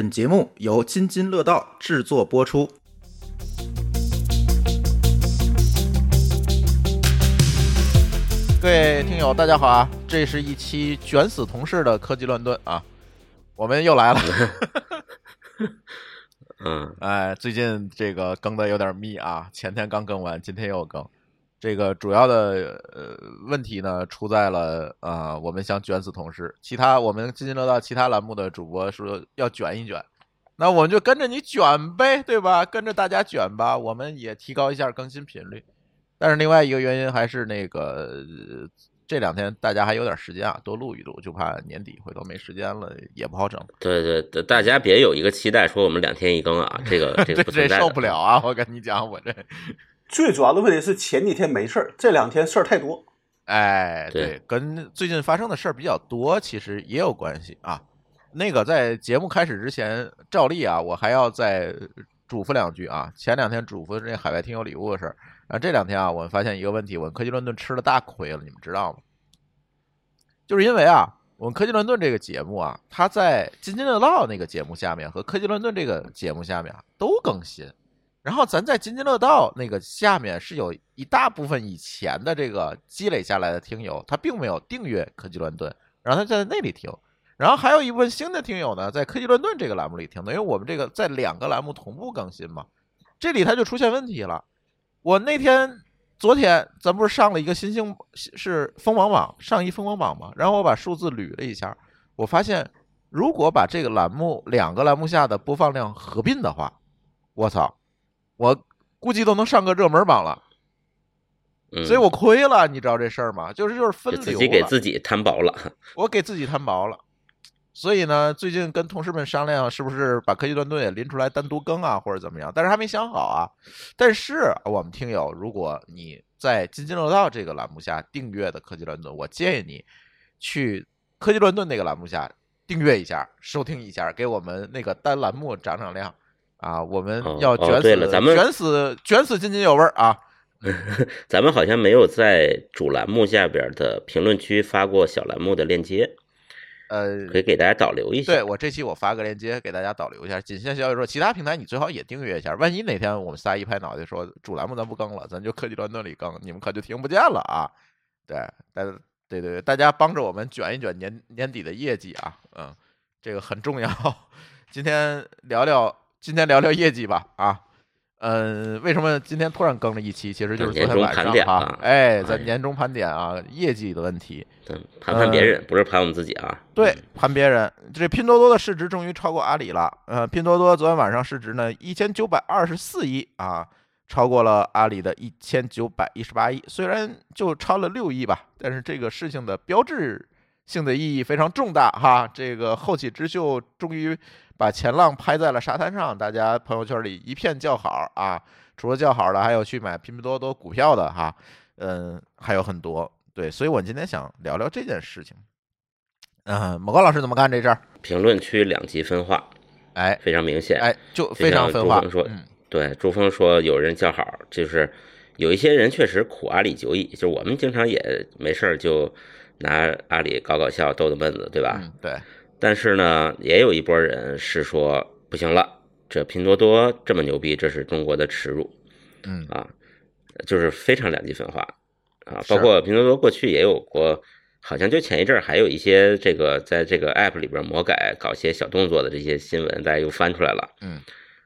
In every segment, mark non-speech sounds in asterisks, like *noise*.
本节目由津津乐道制作播出。各位听友，大家好啊！这是一期卷死同事的科技乱炖啊，我们又来了。*laughs* 嗯，哎，最近这个更的有点密啊，前天刚更完，今天又更。这个主要的呃问题呢，出在了啊，我们想卷死同事，其他我们津津乐道其他栏目的主播说要卷一卷，那我们就跟着你卷呗，对吧？跟着大家卷吧，我们也提高一下更新频率。但是另外一个原因还是那个这两天大家还有点时间啊，多录一录，就怕年底回头没时间了也不好整。对对对，大家别有一个期待，说我们两天一更啊，这个这个不这 *laughs* 受不了啊！我跟你讲，我这。最主要的问题是前几天没事儿，这两天事儿太多。哎，对对，跟最近发生的事儿比较多，其实也有关系啊。那个在节目开始之前，照例啊，我还要再嘱咐两句啊。前两天嘱咐这海外听友礼物的事儿，然后这两天啊，我们发现一个问题，我们科技乱炖吃了大亏了，你们知道吗？就是因为啊，我们科技乱炖这个节目啊，它在津津乐道那个节目下面和科技乱炖这个节目下面啊都更新。然后咱在津津乐道那个下面是有一大部分以前的这个积累下来的听友，他并没有订阅科技乱炖，然后他就在那里听，然后还有一部分新的听友呢，在科技乱炖这个栏目里听的，因为我们这个在两个栏目同步更新嘛，这里他就出现问题了。我那天昨天咱不是上了一个新兴是锋芒榜上一锋芒榜嘛，然后我把数字捋了一下，我发现如果把这个栏目两个栏目下的播放量合并的话，我操！我估计都能上个热门榜了，嗯，所以我亏了，你知道这事儿吗？就是就是分流自己给自己摊薄了。*laughs* 我给自己摊薄了。所以呢，最近跟同事们商量，是不是把科技乱炖也拎出来单独更啊，或者怎么样？但是还没想好啊。但是我们听友，如果你在津津乐道这个栏目下订阅的科技乱炖，我建议你去科技乱炖那个栏目下订阅一下，收听一下，给我们那个单栏目涨涨量。啊，我们要卷死，对了咱们卷死卷死津津有味儿啊！*laughs* 咱们好像没有在主栏目下边的评论区发过小栏目的链接，呃，可以给大家导流一下。对我这期我发个链接给大家导流一下。仅限小宇宙，其他平台你最好也订阅一下。万一哪天我们仨一拍脑袋说主栏目咱不更了，咱就科技乱炖里更，你们可就听不见了啊！对，大对对对，大家帮着我们卷一卷年年底的业绩啊，嗯，这个很重要。*laughs* 今天聊聊，今天聊聊业绩吧啊。嗯，为什么今天突然更了一期？其实就是昨天晚上啊，哎，咱哎年终盘点啊，业绩的问题。对，盘盘别人，不是盘我们自己啊。对，盘别人，这拼多多的市值终于超过阿里了。呃，拼多多昨天晚上市值呢一千九百二十四亿啊，超过了阿里的一千九百一十八亿。虽然就超了六亿吧，但是这个事情的标志性的意义非常重大哈。这个后起之秀终于把前浪拍在了沙滩上，大家朋友圈里一片叫好啊。除了叫好的，还有去买拼多多股票的哈，嗯，还有很多。对，所以我今天想聊聊这件事情。嗯，某高老师怎么看这事儿？评论区两极分化哎非常明显。哎，就就非常分化。说嗯，对，朱峰说有人叫好，就是有一些人确实苦阿里久矣，就我们经常也没事儿就拿阿里搞搞笑、逗逗闷子，对吧？嗯，对，但是呢，也有一波人是说不行了，这拼多多这么牛逼，这是中国的耻辱嗯啊，就是非常两极分化啊。包括拼多多过去也有过，好像就前一阵儿还有一些这个在这个 app 里边魔改、搞些小动作的这些新闻，大家又翻出来了。嗯，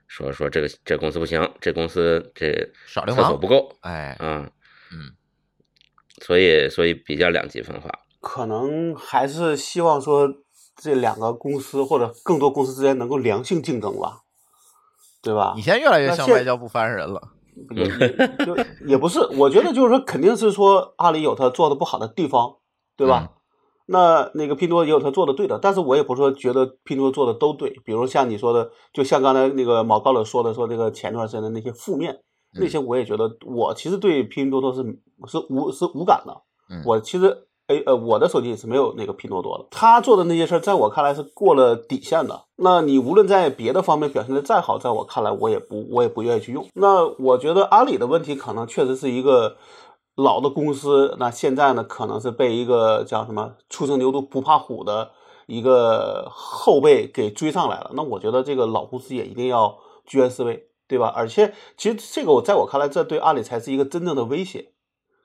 说说这个这公司不行，这公司这耍流氓厕所不。够哎，啊，嗯，所以所以比较两极分化。可能还是希望说这两个公司或者更多公司之间能够良性竞争吧，对吧你？现在越来越像外交部发言人了。*laughs* 也也就也不是，我觉得就是说，肯定是说阿里有他做的不好的地方，对吧？那那个拼多多也有他做的对的，但是我也不是说觉得拼多多做的都对，比如像你说的，就像刚才那个毛高老说的，说这个前段时间的那些负面，那些我也觉得，我其实对拼多多是是无是无感的，嗯我其实。哎呃，我的手机也是没有那个拼多多的。他做的那些事儿，在我看来是过了底线的。那你无论在别的方面表现的再好，在我看来，我也不我也不愿意去用。那我觉得阿里的问题可能确实是一个老的公司，那现在呢，可能是被一个叫什么“初生牛犊不怕虎”的一个后辈给追上来了，那我觉得这个老公司也一定要居安思危，对吧？而且其实这个我在我看来，这对阿里才是一个真正的威胁，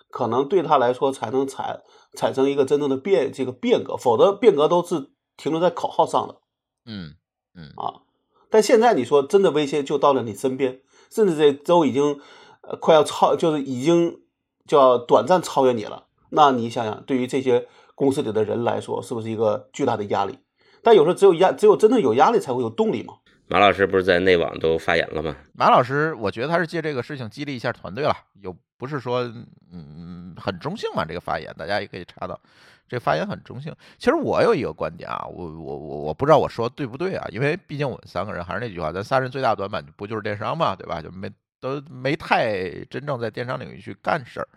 可能对他来说才能产产生一个真正的变这个变革，否则变革都是停留在口号上的嗯嗯啊。但现在你说真的威胁就到了你身边，甚至这都已经呃快要超，就是已经叫短暂超越你了。那你想想，对于这些公司里的人来说，是不是一个巨大的压力？但有时候只有压，只有真正有压力才会有动力嘛。马老师不是在内网都发言了吗？马老师，我觉得他是借这个事情激励一下团队了，有不是说嗯很中性嘛？这个发言大家也可以查到，这发言很中性。其实我有一个观点啊，我我我我不知道我说对不对啊，因为毕竟我们三个人还是那句话，咱仨人最大短板不就是电商嘛，对吧？就没都没太真正在电商领域去干事儿。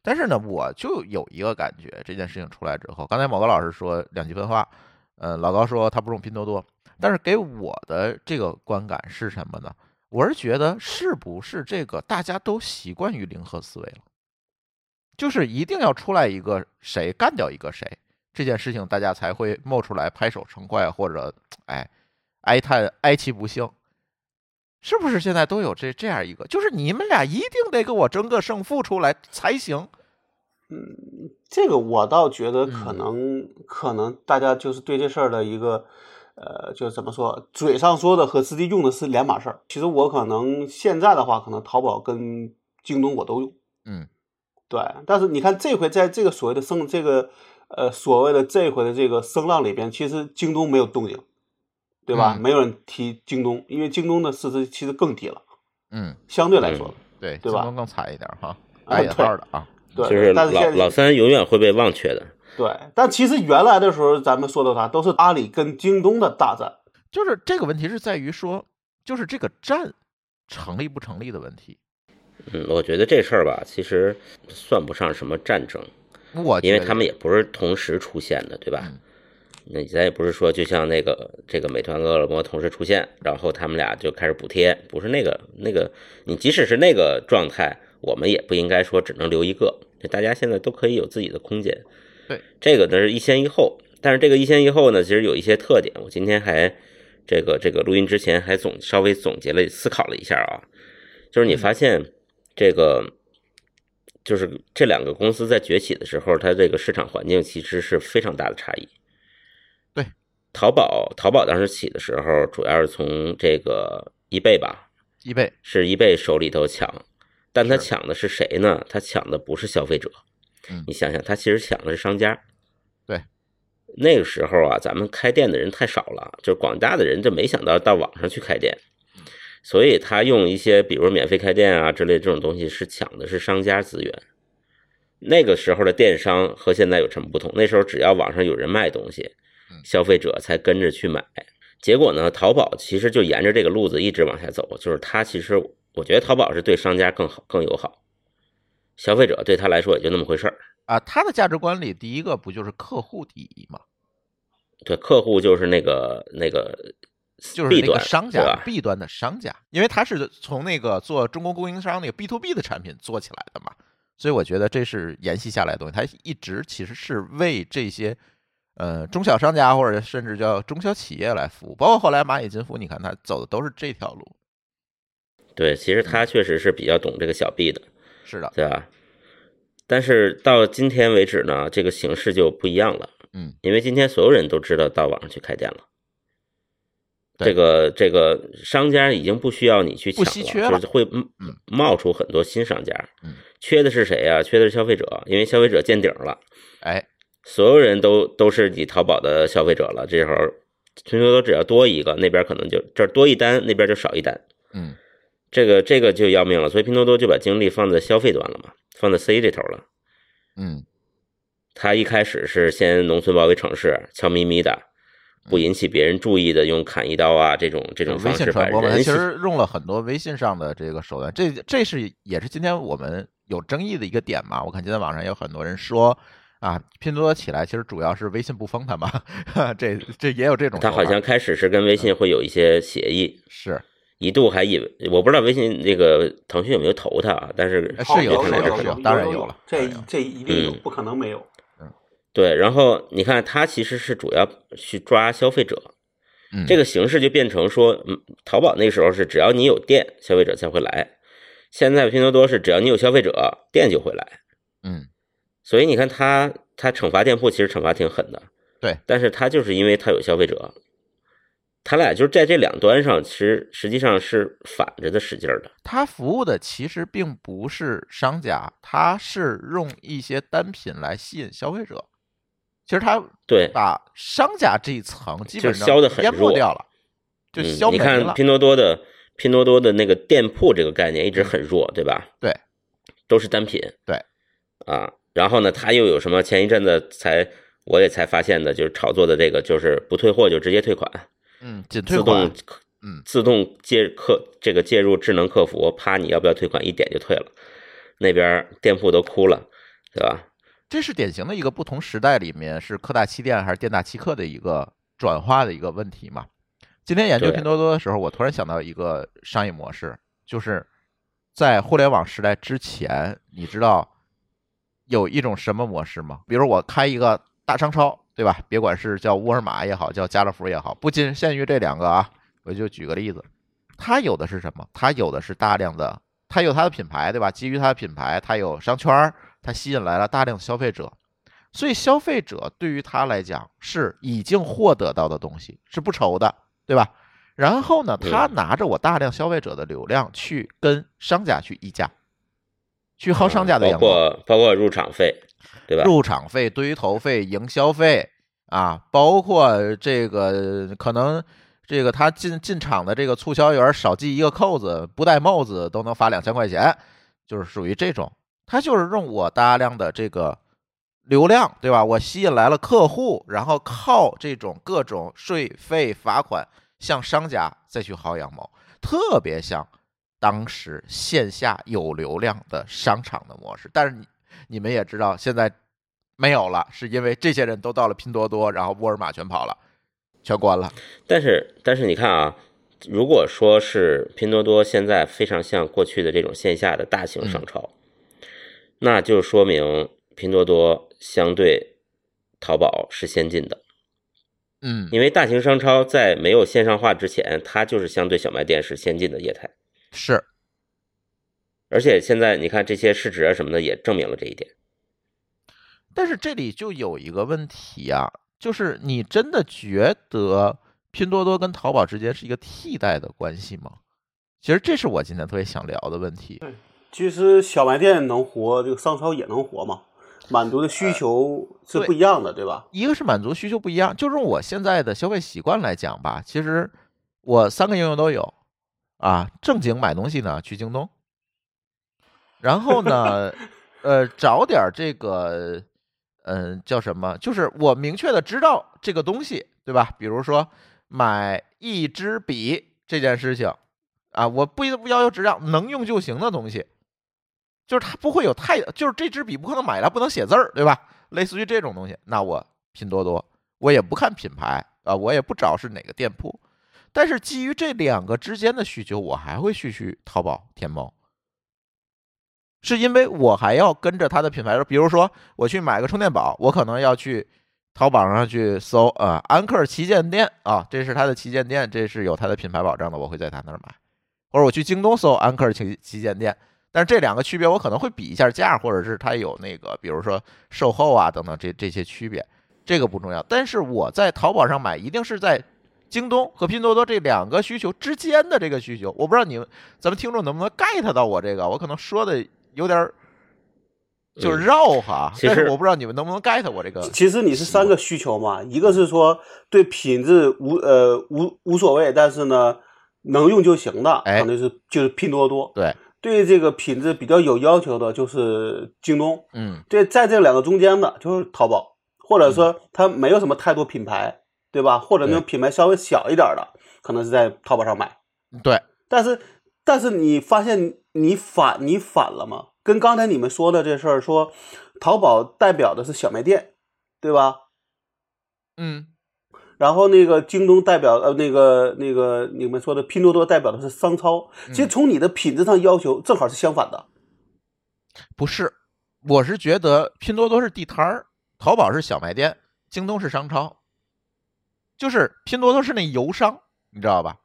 但是呢，我就有一个感觉，这件事情出来之后，刚才某个老师说两极分化，呃，老高说他不用拼多多，但是给我的这个观感是什么呢？我是觉得是不是这个大家都习惯于零和思维了，就是一定要出来一个谁干掉一个谁，这件事情大家才会冒出来拍手称快，或者哎哀叹哀其不幸。是不是现在都有这这样一个？就是你们俩一定得给我争个胜负出来才行。嗯这个我倒觉得可能、可能大家就是对这事儿的一个，呃，就是怎么说，嘴上说的和实际用的是两码事儿。其实我可能现在的话，可能淘宝跟京东我都用，嗯，对。但是你看这回在这个所谓的声这个呃所谓的这回的这个声浪里边，其实京东没有动静，对吧？嗯没有人提京东，因为京东的市值其实更低了，嗯，相对来说，对，对吧京东更惨一点哈，啊带引号的啊。对。就是老但是老三永远会被忘却的。对，但其实原来的时候，咱们说的啥都是阿里跟京东的大战。就是这个问题是在于说，就是这个战成立不成立的问题。嗯，我觉得这事儿吧，其实算不上什么战争，我因为他们也不是同时出现的，对吧？嗯那咱也不是说就像那个这个美团、饿了么同时出现，然后他们俩就开始补贴，不是那个那个，你即使是那个状态，我们也不应该说只能留一个，大家现在都可以有自己的空间。对，这个呢是一先一后，但是这个一先一后呢，其实有一些特点。我今天还这个这个录音之前还总稍微总结了思考了一下啊，就是你发现这个。就是这两个公司在崛起的时候，它这个市场环境其实是非常大的差异。对，淘宝淘宝当时起的时候，主要是从这个易贝吧，易贝，是易贝手里头抢，但他抢的是谁呢？他抢的不是消费者，嗯你想想，他其实抢的是商家。对，那个时候啊，咱们开店的人太少了，就是广大的人就没想到到网上去开店，所以他用一些比如免费开店啊之类这种东西，是抢的是商家资源。那个时候的电商和现在有什么不同？那时候只要网上有人卖东西嗯，消费者才跟着去买。结果呢，淘宝其实就沿着这个路子一直往下走，就是它其实我觉得淘宝是对商家更好、更友好，消费者对他来说也就那么回事儿。啊，他的价值观里，第一个不就是客户第一吗？对，客户就是那个那个就是那个，商家对吧？，B 端的商家，因为他是从那个做中国供应商那个 B to B 的产品做起来的嘛，所以我觉得这是沿袭下来的东西。他一直其实是为这些呃中小商家或者甚至叫中小企业来服务，包括后来蚂蚁金服，你看他走的都是这条路。对，其实他确实是比较懂这个小 B 的，是的，对吧？但是到今天为止呢，这个形势就不一样了。嗯，因为今天所有人都知道到网上去开店了。这个这个商家已经不需要你去抢了就是会嗯冒出很多新商家。嗯，缺的是谁呀、缺的是消费者，因为消费者见顶了，哎，所有人都都是你淘宝的消费者了。这时候拼多多只要多一个，那边可能就这儿多一单，那边就少一单。嗯，这个这个就要命了，所以拼多多就把精力放在消费端了嘛，放在 C 这头了。嗯，他一开始是先农村包围城市，悄咪咪的，不引起别人注意的，用砍一刀啊这种这种微方式把信传播嘛，他其实用了很多微信上的这个手段，这这是也是今天我们有争议的一个点嘛。我看今天网上有很多人说啊，拼多多起来其实主要是微信不封它嘛，*laughs* 这这也有这种说法。他好像。开始是跟微信会有一些协议，是一度还以为我不知道微信那个腾讯有没有投他啊，但是呃是有是是有是有当然有有了这这一定有嗯，不可能没有。对，然后你看它其实是主要去抓消费者，嗯，这个形式就变成说，嗯，淘宝那时候是只要你有店，消费者才会来，现在拼多多是只要你有消费者，店就会来。嗯，所以你看它它惩罚店铺其实惩罚挺狠的，对，但是它就是因为它有消费者，他俩就是在这两端上，其实实际上是反着的使劲儿的。他服务的其实并不是商家，他是用一些单品来吸引消费者。其实他对，把商家这一层基本上就消的很弱掉了，就嗯消没你看。拼多多的拼多多的那个店铺这个概念一直很弱，对吧？对，都是单品。对，啊，然后呢，他又有什么？前一阵子才我也才发现的，就是炒作的这个，就是不退货就直接退款，嗯，仅退自款动，嗯，自动介客这个介入智能客服，啪，你要不要退款？一点就退了，那边店铺都哭了，对吧？这是典型的一个不同时代里面是客大欺店还是店大欺客的一个转化的一个问题嘛。今天研究拼多多的时候，我突然想到一个商业模式，就是在互联网时代之前，你知道有一种什么模式吗？比如我开一个大商超，对吧？别管是叫沃尔玛也好，叫家乐福也好，不仅限于这两个啊，我就举个例子，它有的是什么？它有的是大量的，它有它的品牌，对吧？基于它的品牌，它有商圈儿，它吸引来了大量的消费者，所以消费者对于它来讲是已经获得到的东西，是不愁的，对吧？然后呢，对他拿着我大量消费者的流量去跟商家去议价，去薅商家的羊毛，包括包括入场费，入场费、堆头费、营销费啊，包括这个可能这个他进进场的这个促销员少系一个扣子，不戴帽子都能罚两千块钱，就是属于这种。他就是用我大量的这个流量，对吧？我吸引来了客户，然后靠这种各种税费罚款向商家再去薅羊毛，特别像当时线下有流量的商场的模式。但是你你们也知道，现在没有了，是因为这些人都到了拼多多，然后沃尔玛全跑了，全关了。但是但是你看啊，如果说是拼多多现在非常像过去的这种线下的大型商超，那就说明拼多多相对淘宝是先进的，嗯，因为大型商超在没有线上化之前，它就是相对小卖店是先进的业态，是而且现在你看这些市值啊什么的也证明了这一点。但是这里就有一个问题啊，就是你真的觉得拼多多跟淘宝之间是一个替代的关系吗？其实这是我今天特别想聊的问题。其实小卖店能活，这个商超也能活嘛，满足的需求是不一样的，对吧？一个是满足需求不一样，就用我现在的消费习惯来讲吧，其实我三个应用都有啊。正经买东西呢，去京东，然后呢，呃，找点儿这个，嗯、叫什么？就是我明确的知道这个东西，对吧？比如说买一支笔这件事情啊，我不一不要求质量，能用就行的东西，就是它不会有太，就是这支笔不可能买来不能写字儿，对吧？类似于这种东西，那我拼多多，我也不看品牌啊，我也不找是哪个店铺，但是基于这两个之间的需求，我还会去去淘宝、天猫，是因为我还要跟着它的品牌，比如说我去买个充电宝，我可能要去淘宝上去搜啊，安克旗舰店啊，这是它的旗舰店，这是有它的品牌保障的，我会在它那儿买，或者我去京东搜安克旗旗舰店。但是这两个区别，我可能会比一下价，或者是它有那个，比如说售后啊等等这这些区别，这个不重要。但是我在淘宝上买，一定是在京东和拼多多这两个需求之间的这个需求。我不知道你们咱们听众能不能 get 到我这个，我可能说的有点儿就是绕哈，其实但是我不知道你们能不能 get 我这个。其实你是三个需求嘛，一个是说对品质无呃无无所谓，但是呢能用就行的，哎可能是就是拼多多。对，对这个品质比较有要求的，就是京东。嗯对，在这两个中间的，就是淘宝，或者说它没有什么太多品牌，对吧？或者那种品牌稍微小一点的，可能是在淘宝上买。对，但是，但是你发现你反你反了吗？跟刚才你们说的这事儿，说淘宝代表的是小卖店，对吧？嗯然后那个京东代表呃那个那个你们说的拼多多代表的是商超，其实从你的品质上要求正好是相反的。不是，我是觉得拼多多是地摊儿，淘宝是小卖店，京东是商超，就是拼多多是那油商，你知道吧？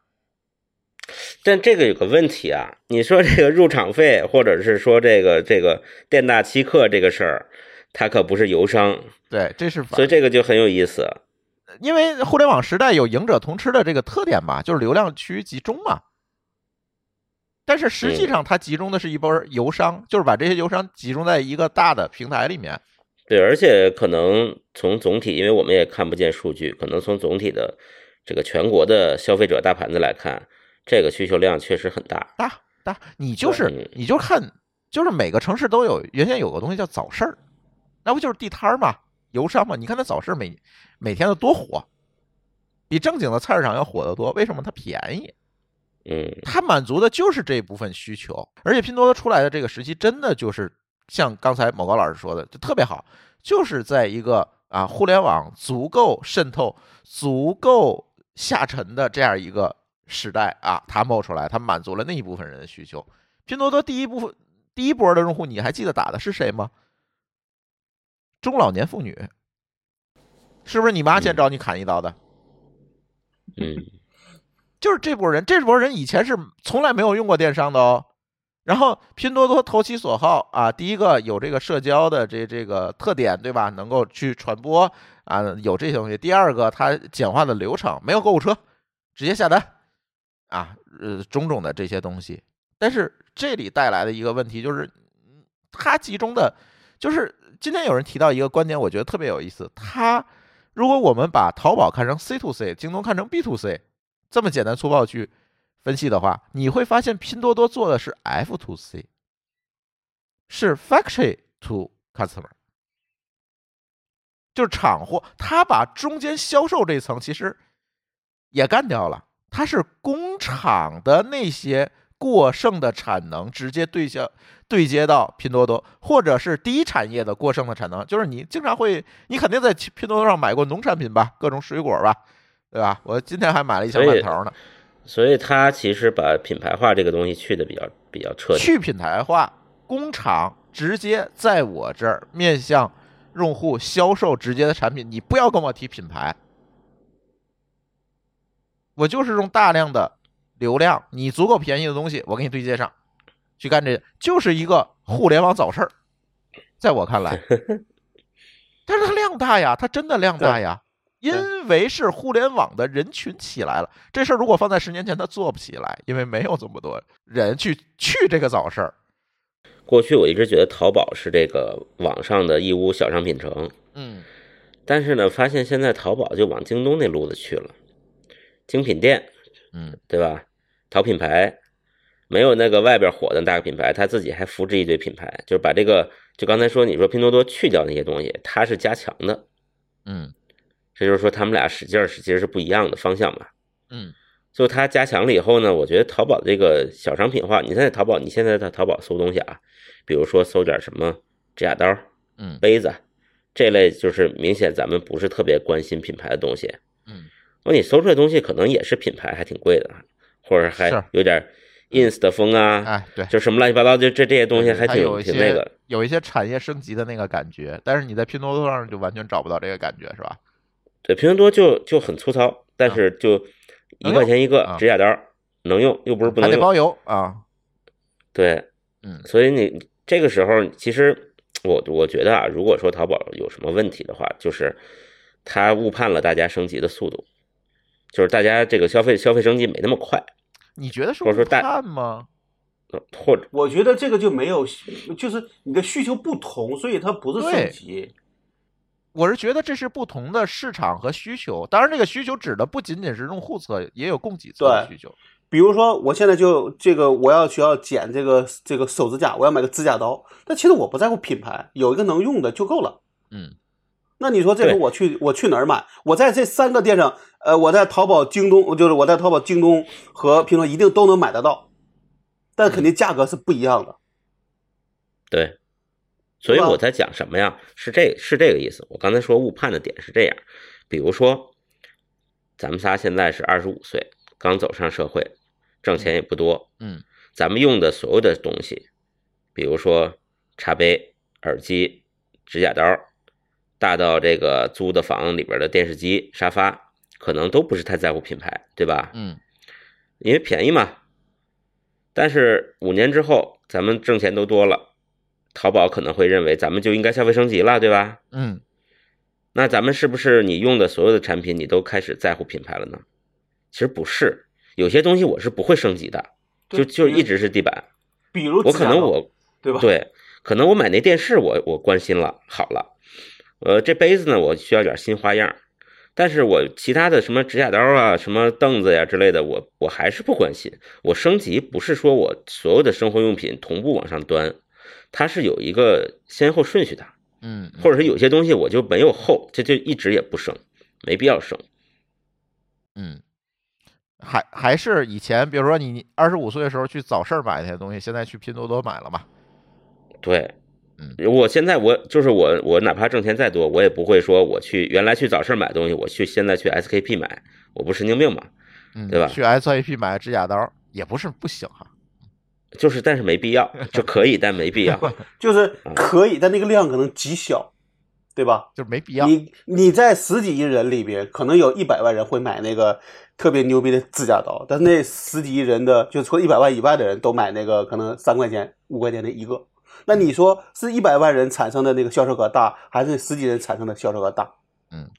但这个有个问题啊，你说这个入场费，或者是说这个这个店大欺客这个事儿，它可不是游商，对，这是所以这个就很有意思。因为互联网时代有赢者通吃的这个特点吧，就是流量趋于集中嘛。但是实际上，它集中的是一波游商，就是把这些游商集中在一个大的平台里面。对，而且可能从总体，因为我们也看不见数据，可能从总体的这个全国的消费者大盘子来看，这个需求量确实很大。大大，你就是嗯你就看，就是每个城市都有原先有个东西叫早市儿，那不就是地摊儿嘛，油商嘛？你看那早市每每天都多火，比正经的菜市场要火得多。为什么？它便宜。嗯，它满足的就是这部分需求，而且拼多多出来的这个时期，真的就是像刚才某高老师说的，就特别好，就是在一个啊互联网足够渗透、足够下沉的这样一个时代啊，它冒出来，它满足了那一部分人的需求。拼多多第一部分第一波的用户，你还记得打的是谁吗？中老年妇女，是不是你妈先找你砍一刀的？嗯，就是这波人，这波人以前是从来没有用过电商的哦。然后拼多多投其所好啊，第一个有这个社交的这这个特点，对吧？能够去传播啊，有这些东西。第二个，它简化的流程，没有购物车，直接下单啊，呃，种种的这些东西。但是这里带来的一个问题就是，它集中的，就是今天有人提到一个观点，我觉得特别有意思。它如果我们把淘宝看成 C to C，京东看成 B to C，这么简单粗暴去分析的话，你会发现拼多多做的是 F to C，是 factory to customer，就是厂货，它把中间销售这层其实也干掉了，它是工厂的那些过剩的产能直接对向对接到拼多多，或者是第一产业的过剩的产能，就是你经常会，你肯定在拼多多上买过农产品吧，各种水果吧，对吧？我今天还买了一箱所以馒头呢。所以它其实把品牌化这个东西去的比较比较彻底。去品牌化，工厂直接在我这儿面向用户销售直接的产品，你不要跟我提品牌，我就是用大量的流量，你足够便宜的东西，我给你对接上，去干这，就是一个互联网早市儿，在我看来，*laughs* 但是它量大呀，它真的量大呀。因为是互联网的人群起来了，这事儿如果放在十年前，它做不起来，因为没有这么多人去去这个早市儿。过去我一直觉得淘宝是这个网上的义乌小商品城，嗯，但是呢，发现现在淘宝就往京东那路子去了，精品店，嗯，对吧？淘品牌，没有那个外边火的大个品牌，他自己还扶植一堆品牌，就是把这个，就刚才说你说拼多多去掉那些东西，它是加强的，嗯这就是说他们俩使劲儿是其实是不一样的方向吧。嗯就它加强了以后呢，我觉得淘宝这个小商品化，你在淘宝，你现在在淘宝搜东西啊，比如说搜点什么指甲刀、嗯杯子这类，就是明显咱们不是特别关心品牌的东西。嗯，我你搜出来的东西可能也是品牌，还挺贵的，或者还有点 ins 的风啊，哎，对，就什么乱七八糟，就这这些东西还挺有挺那个。有一些产业升级的那个感觉，但是你在拼多多上就完全找不到这个感觉，是吧？对，拼多多就就很粗糙，但是就一块钱一个啊指甲刀，能用又不是不能用。还得包邮啊。对，嗯所以你这个时候，其实我我觉得啊，如果说淘宝有什么问题的话，就是它误判了大家升级的速度，就是大家这个消费消费升级没那么快，你觉得是误或者说大判吗？呃或者我觉得这个就没有，就是你的需求不同，所以它不是升级。我是觉得这是不同的市场和需求，当然这个需求指的不仅仅是用户侧，也有供给侧的需求。比如说，我现在就这个，我要需要剪这个这个手指甲，我要买个指甲刀，但其实我不在乎品牌，有一个能用的就够了。嗯那你说这时候我去我去哪儿买？我在这三个店上，呃，我在淘宝、京东，就是我在淘宝、京东和拼多多一定都能买得到，但肯定价格是不一样的。对，所以我在讲什么呀？是这是这个意思。我刚才说误判的点是这样，比如说，咱们仨现在是二十五岁，刚走上社会，挣钱也不多，嗯咱们用的所有的东西，比如说茶杯、耳机、指甲刀，大到这个租的房里边的电视机、沙发，可能都不是太在乎品牌，对吧？嗯因为便宜嘛。但是五年之后，咱们挣钱都多了，淘宝可能会认为咱们就应该消费升级了，对吧？嗯，那咱们是不是你用的所有的产品，你都开始在乎品牌了呢？其实不是，有些东西我是不会升级的，就就一直是地板。比如我可能我对吧？对，可能我买那电视我我关心了，好了，呃，这杯子呢我需要点新花样，但是我其他的什么指甲刀啊、什么凳子呀之类的，我我还是不关心。我升级不是说我所有的生活用品同步往上端，它是有一个先后顺序的，嗯，或者是有些东西我就没有后，这就一直也不升，没必要升。嗯，还还是以前，比如说你二十五岁的时候去早市买那些东西，现在去拼多多买了嘛？对，嗯，我现在我就是我，我哪怕挣钱再多，我也不会说我去原来去早市买东西，我去现在去 SKP 买，我不神经病嘛？嗯，对吧去 SKP 买指甲刀也不是不行哈。就是，但是没必要，就可以，但没必要。*laughs* 就是可以，但那个量可能极小，对吧？就是没必要。你你在十几亿人里边，可能有一百万人会买那个特别牛逼的指甲刀，但是那十几亿人的，就除了一百万以外的人都买那个可能三块钱、五块钱的一个。那你说是一百万人产生的那个销售额大，还是十几人产生的销售额大？嗯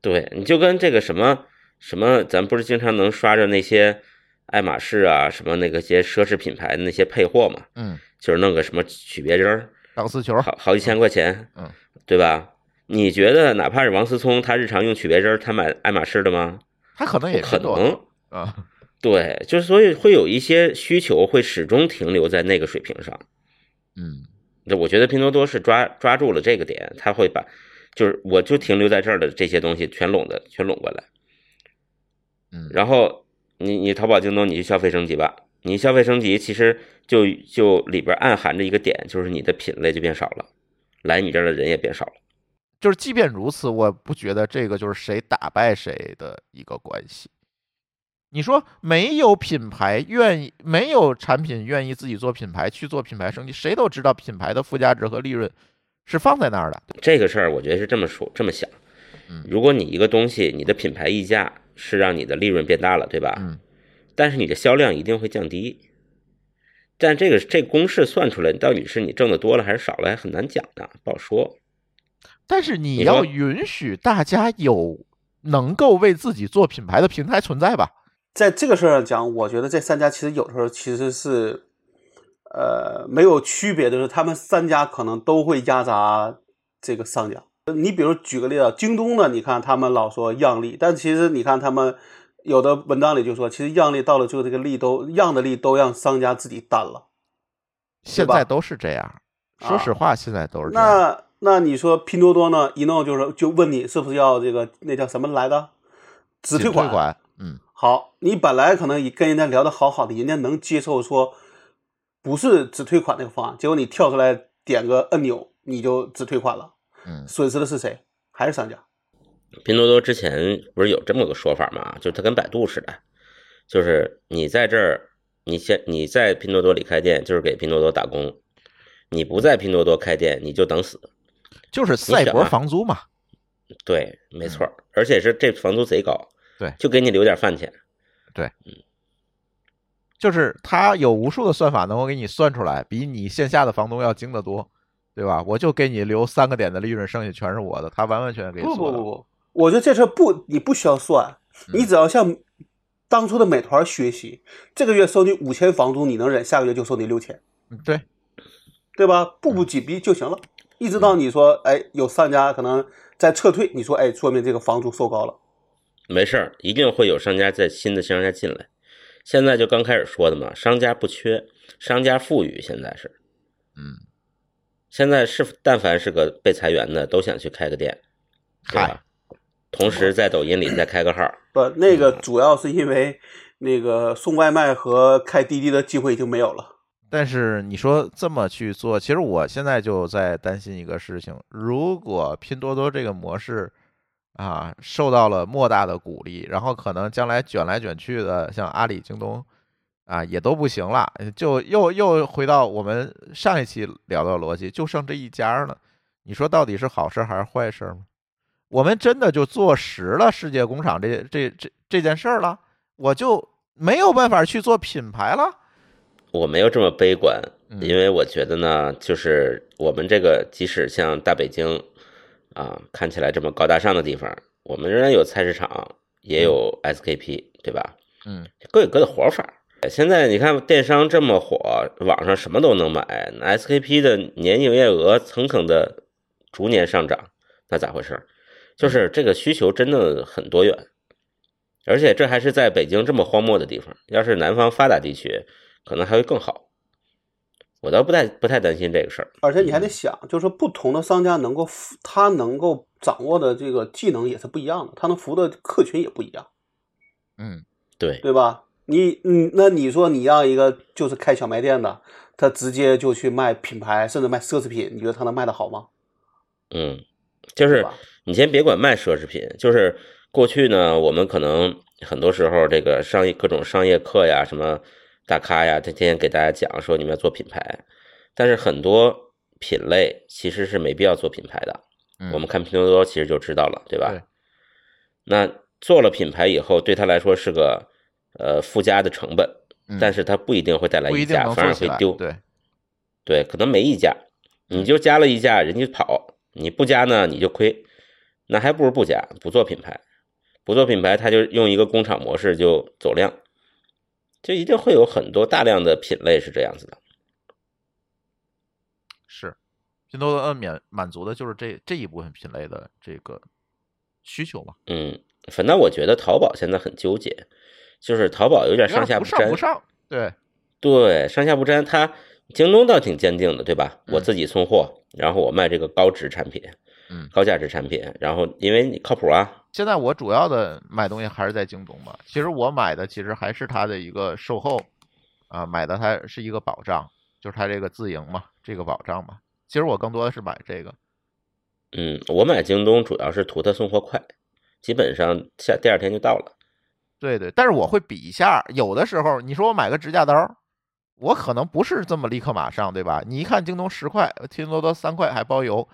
对，你就跟这个什么什么，咱不是经常能刷着那些爱马仕啊，什么那个些奢侈品牌的那些配货嘛，嗯，就是弄个什么曲别针儿，钢丝球，好好几千块钱，嗯，对吧？你觉得哪怕是王思聪，他日常用曲别针儿，他买爱马仕的吗？他可能也可能。啊。*laughs* 对，就是所以会有一些需求会始终停留在那个水平上。嗯那我觉得拼多多是抓抓住了这个点，他会把，就是我就停留在这儿的这些东西全拢的全拢过来。嗯，然后你你淘宝、京东，你去消费升级吧。你消费升级，其实就就里边暗含着一个点，就是你的品类就变少了，来你这儿的人也变少了。就是即便如此，我不觉得这个就是谁打败谁的一个关系。你说没有品牌愿意，没有产品愿意自己做品牌去做品牌升级，谁都知道品牌的附加值和利润是放在那儿的。这个事儿，我觉得是这么说这么想嗯。如果你一个东西，你的品牌溢价是让你的利润变大了，对吧？嗯但是你的销量一定会降低。但这个这公式算出来，到底是你挣的多了还是少了，还很难讲的，不好说。但是你你要允许大家有能够为自己做品牌的平台存在吧？在这个事儿上讲，我觉得这三家其实有的时候其实是，呃，没有区别的是，他们三家可能都会压榨这个商家。你比如举个例子，京东呢，你看他们老说让利，但其实你看他们有的文章里就说，其实让利到了最后，这个利都让的利都让商家自己担了。现在都是这样。说啊实话，现在都是这样。那那你说拼多多呢？一弄就是就问你是不是要这个那叫什么来的，只退款？款，嗯好，你本来可能也跟人家聊得好好的，人家能接受说不是只退款那个方案，结果你跳出来点个按钮，你就只退款了，嗯损失的是谁？还是商家？拼多多之前不是有这么个说法吗？就是它跟百度似的，就是你在这儿，你先你在拼多多里开店，就是给拼多多打工；你不在拼多多开店，你就等死。就是赛博房租嘛。对，没错，而且是这房租贼高，对就给你留点饭钱。对，嗯就是他有无数的算法能够给你算出来，比你线下的房东要精得多，对吧？我就给你留三个点的利润，剩下全是我的，他完完全全给你不做的。不不不，我觉得这事不，你不需要算，你只要向当初的美团学习，这个月收你五千房租，你能忍，下个月就收你六千，嗯对，对吧？步步紧逼就行了，一直到你说，哎，有商家可能在撤退，你说，哎，说明这个房租收高了。没事儿，一定会有商家在新的商家进来。现在就刚开始说的嘛，商家不缺，商家富裕，现在是，嗯，现在是但凡是个被裁员的，都想去开个店，对吧？同时在抖音里再开个号，不，那个主要是因为那个送外卖和开滴滴的机会已经没有了。但是你说这么去做，其实我现在就在担心一个事情：如果拼多多这个模式啊受到了莫大的鼓励，然后可能将来卷来卷去的，像阿里、京东啊也都不行了，就又又回到我们上一期聊的逻辑，就剩这一家了。你说到底是好事还是坏事吗？我们真的就坐实了世界工厂这这这这件事儿了，我就没有办法去做品牌了。我没有这么悲观，嗯因为我觉得呢，就是我们这个即使像大北京啊，看起来这么高大上的地方，我们仍然有菜市场，也有 SKP，对吧？嗯，各有各的活法。现在你看电商这么火，网上什么都能买那，SKP 的年营业额蹭蹭的逐年上涨，那咋回事？就是这个需求真的很多元，而且这还是在北京这么荒漠的地方，要是南方发达地区，可能还会更好。我倒不太不太担心这个事儿。而且你还得想，就是说不同的商家能够服他能够掌握的这个技能也是不一样的，他能服务的客群也不一样，嗯，对，对吧？你你那你说你让一个就是开小卖店的，他直接就去卖品牌，甚至卖奢侈品，你觉得他能卖得好吗？嗯，就是你先别管卖奢侈品，就是过去呢，我们可能很多时候这个商业各种商业课呀，什么大咖呀，他天天给大家讲说你们要做品牌，但是很多品类其实是没必要做品牌的。嗯我们看拼多多其实就知道了，对吧？对那做了品牌以后，对他来说是个呃附加的成本，嗯但是它不一定会带来溢价，反。而会丢。对，对，可能没溢价，你就加了溢价，人家跑；你不加呢，你就亏，那还不如不加，不做品牌，不做品牌，他就用一个工厂模式就走量，就一定会有很多大量的品类是这样子的。是拼多多呃免满足的就是这这一部分品类的这个需求嘛，嗯，反正我觉得淘宝现在很纠结，就是淘宝有点上下不沾，上不上，对，对，上下不沾。它京东倒挺坚定的，对吧？我嗯自己送货，然后我卖这个高值产品，嗯高价值产品，然后因为你靠谱啊，现在我主要的买东西还是在京东嘛。其实我买的其实还是它的一个售后啊，买的它是一个保障，就是它这个自营嘛，这个保障嘛。其实我更多的是买这个，嗯，我买京东主要是图它送货快，基本上下第二天就到了。对对。但是我会比一下，有的时候你说我买个指甲刀，我可能不是这么立刻马上，对吧？你一看京东十块，拼多多三块还包邮，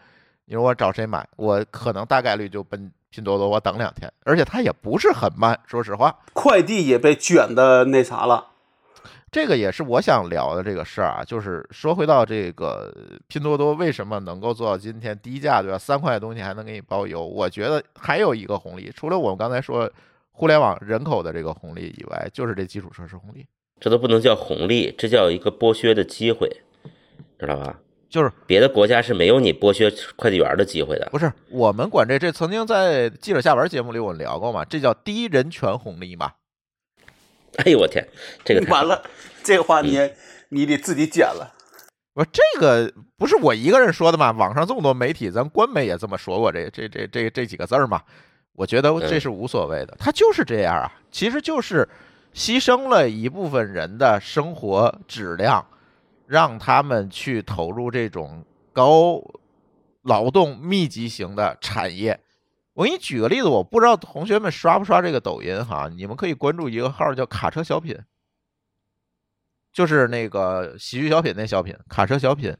你说我找谁买？我可能大概率就奔拼多多，我等两天，而且它也不是很慢，说实话。快递也被卷的那啥了，这个也是我想聊的这个事儿啊，就是说回到这个拼多多为什么能够做到今天低价，对吧？三块的东西还能给你包邮，我觉得还有一个红利，除了我们刚才说互联网人口的这个红利以外，就是这基础设施红利，这都不能叫红利，这叫一个剥削的机会，知道吧？就是别的国家是没有你剥削快递员的机会的。不是我们管这这曾经在记者下文节目里我们聊过嘛，这叫低人权红利嘛。哎呦我天，这个 *laughs* 完了，这个话你也你得自己剪了。我这个不是我一个人说的嘛，网上这么多媒体，咱官媒也这么说过这这这这这几个字儿嘛。我觉得这是无所谓的，它就是这样啊，其实就是牺牲了一部分人的生活质量，让他们去投入这种高劳动密集型的产业。我给你举个例子，我不知道同学们刷不刷这个抖音哈，你们可以关注一个号叫“卡车小品”，就是那个喜剧小品那小品，卡车小品。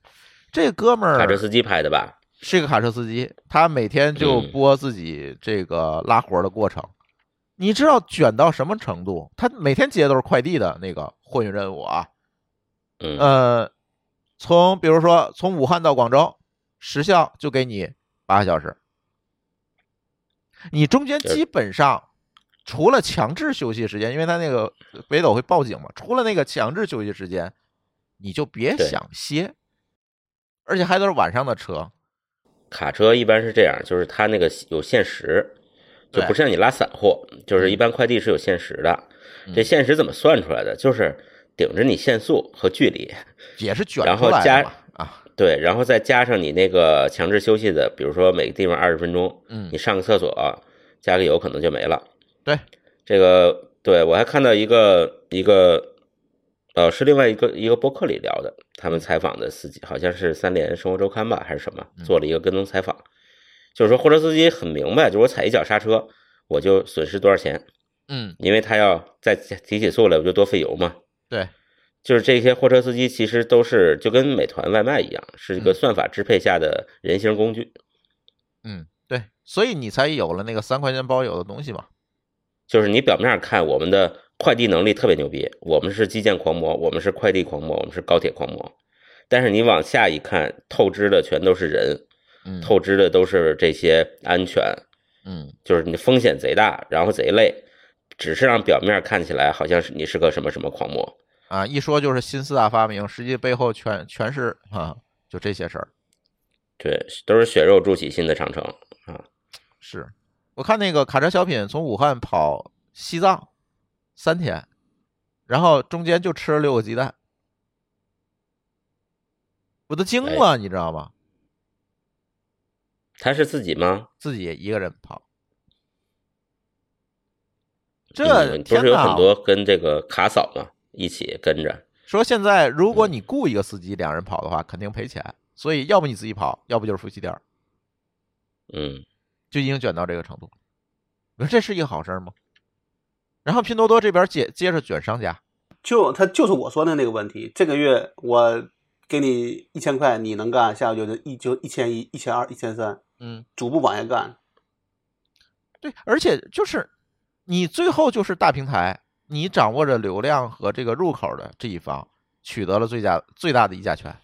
这哥们儿卡车司机拍的吧？是一个卡车司机，他每天就嗯播自己这个拉活的过程。你知道卷到什么程度？他每天接的都是快递的那个货运任务啊。嗯，呃，从比如说从武汉到广州，时效就给你八个小时，你中间基本上除了强制休息时间，因为他那个北斗会报警嘛，除了那个强制休息时间，你就别想歇，而且还都是晚上的车，卡车一般是这样，就是它那个有限时，就不是让你拉散货，就是一般快递是有限时的。这嗯限时怎么算出来的？就是顶着你限速和距离，也是卷然后加啊，对，然后再加上你那个强制休息的，比如说每个地方二十分钟，嗯你上个厕所加个油可能就没了。对，这个对我还看到一个一个，呃，是另外一个一个博客里聊的，他们采访的司机好像是三联生活周刊吧还是什么，嗯做了一个跟踪采访，就是说货车司机很明白，就是我踩一脚刹车我就损失多少钱，嗯，因为他要再提起速来我就多费油嘛。对，就是这些货车司机其实都是就跟美团外卖一样，是一个嗯算法支配下的人形工具。嗯，对，所以你才有了那个三块钱包邮的东西嘛。就是你表面上看我们的快递能力特别牛逼，我们是基建狂魔，我们是快递狂魔，我们是高铁狂魔。但是你往下一看，透支的全都是人，嗯透支的都是这些安全，嗯就是你风险贼大，然后贼累，只是让表面看起来好像是你是个什么什么狂魔。啊，一说就是新四大发明，实际背后全全是啊，就这些事儿。对，都是血肉筑起新的长城啊！是我看那个卡车小品从武汉跑西藏三天，然后中间就吃了六个鸡蛋，我都惊了，你知道吗？他是自己吗？自己一个人跑，这嗯不！是有很多跟这个卡嫂嘛一起跟着？说现在如果你雇一个司机，两人跑的话，肯定赔钱，所以要不你自己跑，要不就是夫妻店儿，嗯，就已经卷到这个程度。你说这是一个好事儿吗？然后拼多多这边接接着卷商家，就他就是我说的那个问题，这个月我给你一千块，你能干，下个月就一就一千一、一千二、一千三，嗯，逐步往下干。对，而且就是你最后就是大平台，你掌握着流量和这个入口的这一方取得了最佳最大的议价权，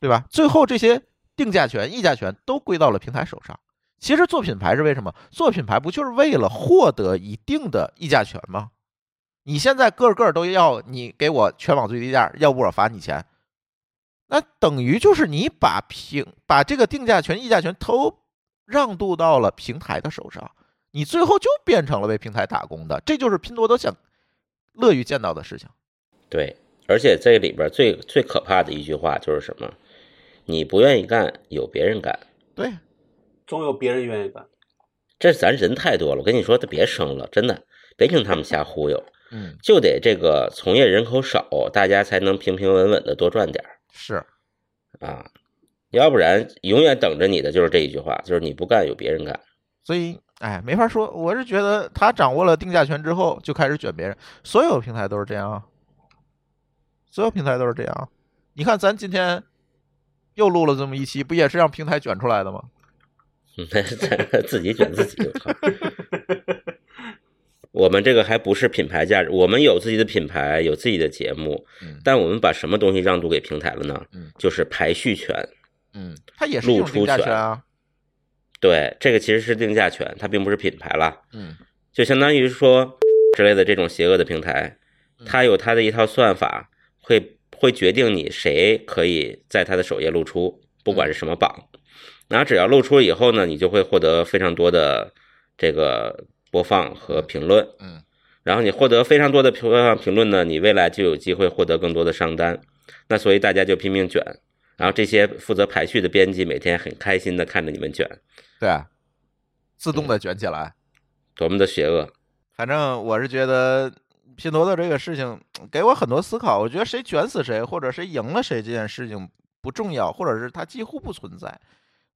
对吧？最后这些定价权、议价权都归到了平台手上。其实做品牌是为什么？做品牌不就是为了获得一定的议价权吗？你现在个个都要你给我全网最低价，要不我罚你钱。那等于就是你把平把这个定价权、议价权都让渡到了平台的手上，你最后就变成了为平台打工的，这就是拼多多想乐于见到的事情。对，而且这里边最最可怕的一句话就是什么？你不愿意干，有别人干。对，总有别人愿意干。这咱人太多了，我跟你说，别生了，真的，别听他们瞎忽悠，*laughs* 嗯，就得这个从业人口少，大家才能平平稳稳的多赚点儿是，啊，要不然永远等着你的就是这一句话，就是你不干，有别人干。所以哎，没法说。我是觉得他掌握了定价权之后，就开始卷别人，所有平台都是这样啊，所有平台都是这样啊。你看，咱今天又录了这么一期，不也是让平台卷出来的吗？*laughs* 自己卷自己，我们这个还不是品牌价值，我们有自己的品牌，有自己的节目，嗯但我们把什么东西让渡给平台了呢？嗯就是排序权。嗯，它也是一种露出定价权权啊。对，这个其实是定价权，它并不是品牌了，嗯就相当于说之类的这种邪恶的平台，它有它的一套算法，会会决定你谁可以在它的首页露出，不管是什么榜。然后只要露出以后呢，你就会获得非常多的这个播放和评论。嗯然后你获得非常多的评论评论呢，你未来就有机会获得更多的商单。那所以大家就拼命卷，然后这些负责排序的编辑每天很开心的看着你们卷，对，啊自动的卷起来。多么的邪恶！反正我是觉得拼多多这个事情给我很多思考。我觉得谁卷死谁，或者谁赢了谁这件事情不重要，或者是它几乎不存在。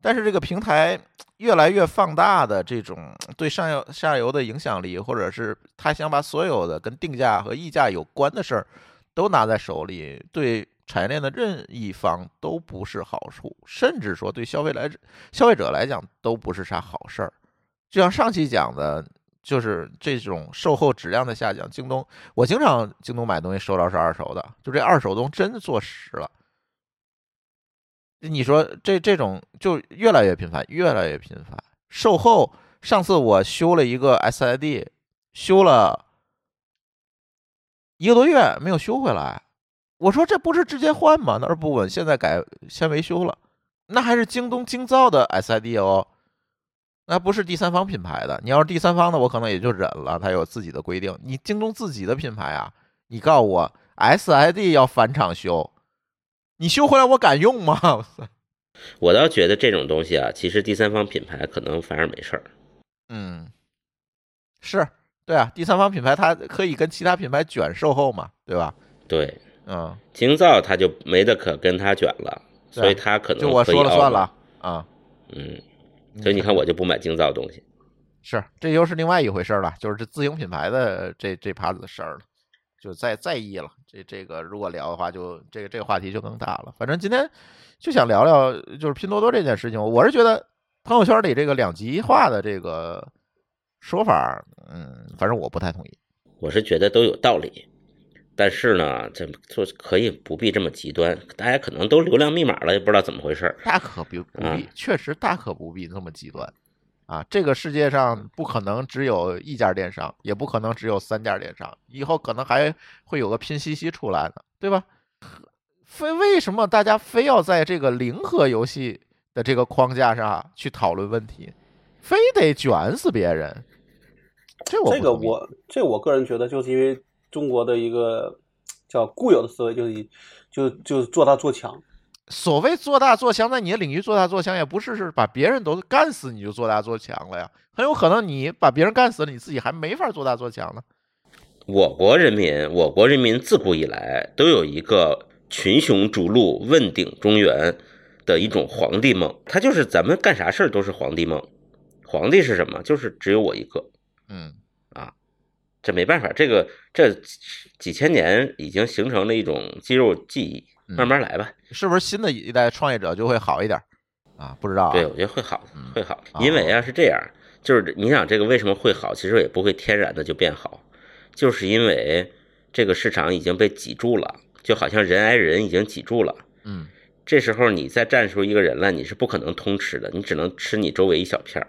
但是这个平台越来越放大的这种对上游下游的影响力，或者是他想把所有的跟定价和溢价有关的事儿都拿在手里，对产业链的任意方都不是好处，甚至说对消费来消费者来讲都不是啥好事儿。就像上期讲的，就是这种售后质量的下降。京东，我经常京东买东西收到是二手的，就这二手东真的做实了。你说这这种就越来越频繁，越来越频繁。售后，上次我修了一个 SID，修了一个多月没有修回来，我说这不是直接换吗？那说不稳，现在改先维修了。那还是京东京造的 SID 哦，那不是第三方品牌的。你要是第三方的，我可能也就忍了，它有自己的规定。你京东自己的品牌啊，你告诉我 SID 要返厂修，你修回来我敢用吗？*laughs* 我倒觉得这种东西啊，其实第三方品牌可能反而没事儿。嗯，是对啊，第三方品牌它可以跟其他品牌卷售后嘛，对吧？对，嗯，京造他就没得可跟他卷了，所以他可能就我。说了算了啊。嗯，所以你看，我就不买京造东西。是，这又是另外一回事了，就是这自营品牌的这这趴子的事儿了。就再在意了。这这个如果聊的话，就这个这个话题就更大了。反正今天就想聊聊，就是拼多多这件事情。我是觉得朋友圈里这个两极化的这个说法，嗯，反正我不太同意。我是觉得都有道理，但是呢，这就可以不必这么极端。大家可能都流量密码了，也不知道怎么回事儿。大可不必，确实大可不必那么极端啊！这个世界上不可能只有一家电商，也不可能只有三家电商，以后可能还会有个拼夕夕出来呢，对吧？非为什么大家非要在这个零和游戏的这个框架上去讨论问题，非得卷死别人？这我这个我这我个人觉得，就是因为中国的一个叫固有的思维，就是以就就是做大做强。所谓做大做强，在你的领域做大做强，也不是是把别人都干死你就做大做强了呀。很有可能你把别人干死了，你自己还没法做大做强呢。我国人民，我国人民自古以来都有一个群雄逐鹿、问鼎中原的一种皇帝梦，他就是咱们干啥事儿都是皇帝梦。皇帝是什么？就是只有我一个，嗯，这没办法，这个这几千年已经形成了一种肌肉记忆，嗯慢慢来吧。是不是新的一代创业者就会好一点啊？不知道啊。对，我觉得会好嗯，会好，啊因为啊是这样，就是你想这个为什么会好，其实也不会天然的就变好，就是因为这个市场已经被挤住了，就好像人挨人已经挤住了。嗯这时候你再站出一个人来，你是不可能通吃的，你只能吃你周围一小片儿，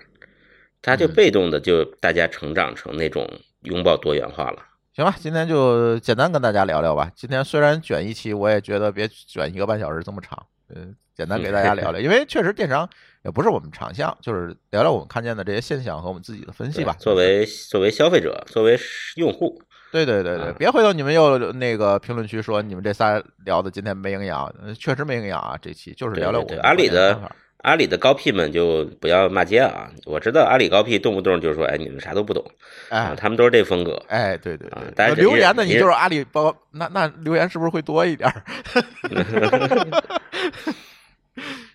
他就嗯被动的就大家成长成那种拥抱多元化了。行吧，今天就简单跟大家聊聊吧。今天虽然卷一期，我也觉得别卷一个半小时这么长，嗯，简单给大家聊聊，*laughs* 因为确实电商也不是我们长项，就是聊聊我们看见的这些现象和我们自己的分析吧。作为作为消费者，作为用户，对对对对，啊别回头你们又那个评论区说你们这仨聊的今天没营养，呃确实没营养啊。这期就是聊聊我们阿里的阿里的高 P 们就不要骂街啊！我知道阿里高 P 动不动就说：“哎，你们啥都不懂啊哎！”他们都是这风格。哎，对对啊对，大家留言的你你就是阿里包，那那留言是不是会多一点儿？*laughs*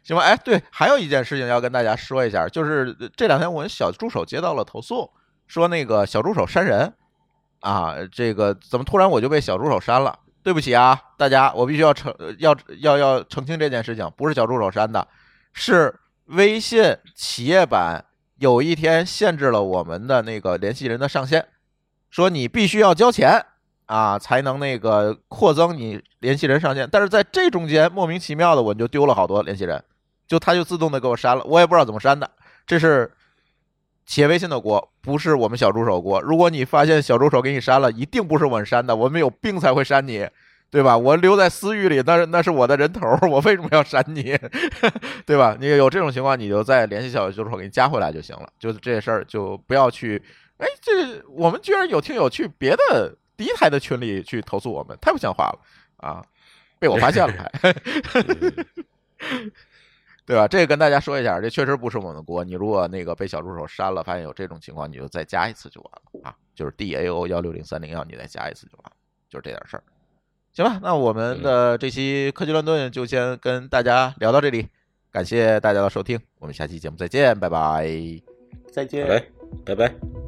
行吧，哎，对，还有一件事情要跟大家说一下，就是呃这两天我们小助手接到了投诉，说那个小助手删人啊，这个怎么突然我就被小助手删了？对不起啊，大家，我必须要澄呃要要要澄清这件事情，不是小助手删的，是微信企业版有一天限制了我们的那个联系人的上限，说你必须要交钱啊，才能那个扩增你联系人上限。但是在这中间莫名其妙的我就丢了好多联系人，就他就自动的给我删了，我也不知道怎么删的。这是企业微信的锅，不是我们小助手锅。如果你发现小助手给你删了，一定不是我们删的，我们有病才会删你。对吧？我留在私域里，那是那是我的人头儿，我为什么要删你？*laughs* 对吧？你有这种情况，你就再联系小助手给你加回来就行了。就是这事儿，就不要去。哎，这我们居然有听友去别的第一台的群里去投诉我们，太不像话了啊！被我发现了还，*laughs* 对吧？这个跟大家说一下，这确实不是我们的锅。你如果那个被小助手删了，发现有这种情况，你就再加一次就完了啊！就是 D A O 幺六零三零幺，你再加一次就完了，就是这点事儿。行吧，那我们的这期科技乱炖就先跟大家聊到这里，感谢大家的收听，我们下期节目再见，拜拜。再见。好嘞，拜拜。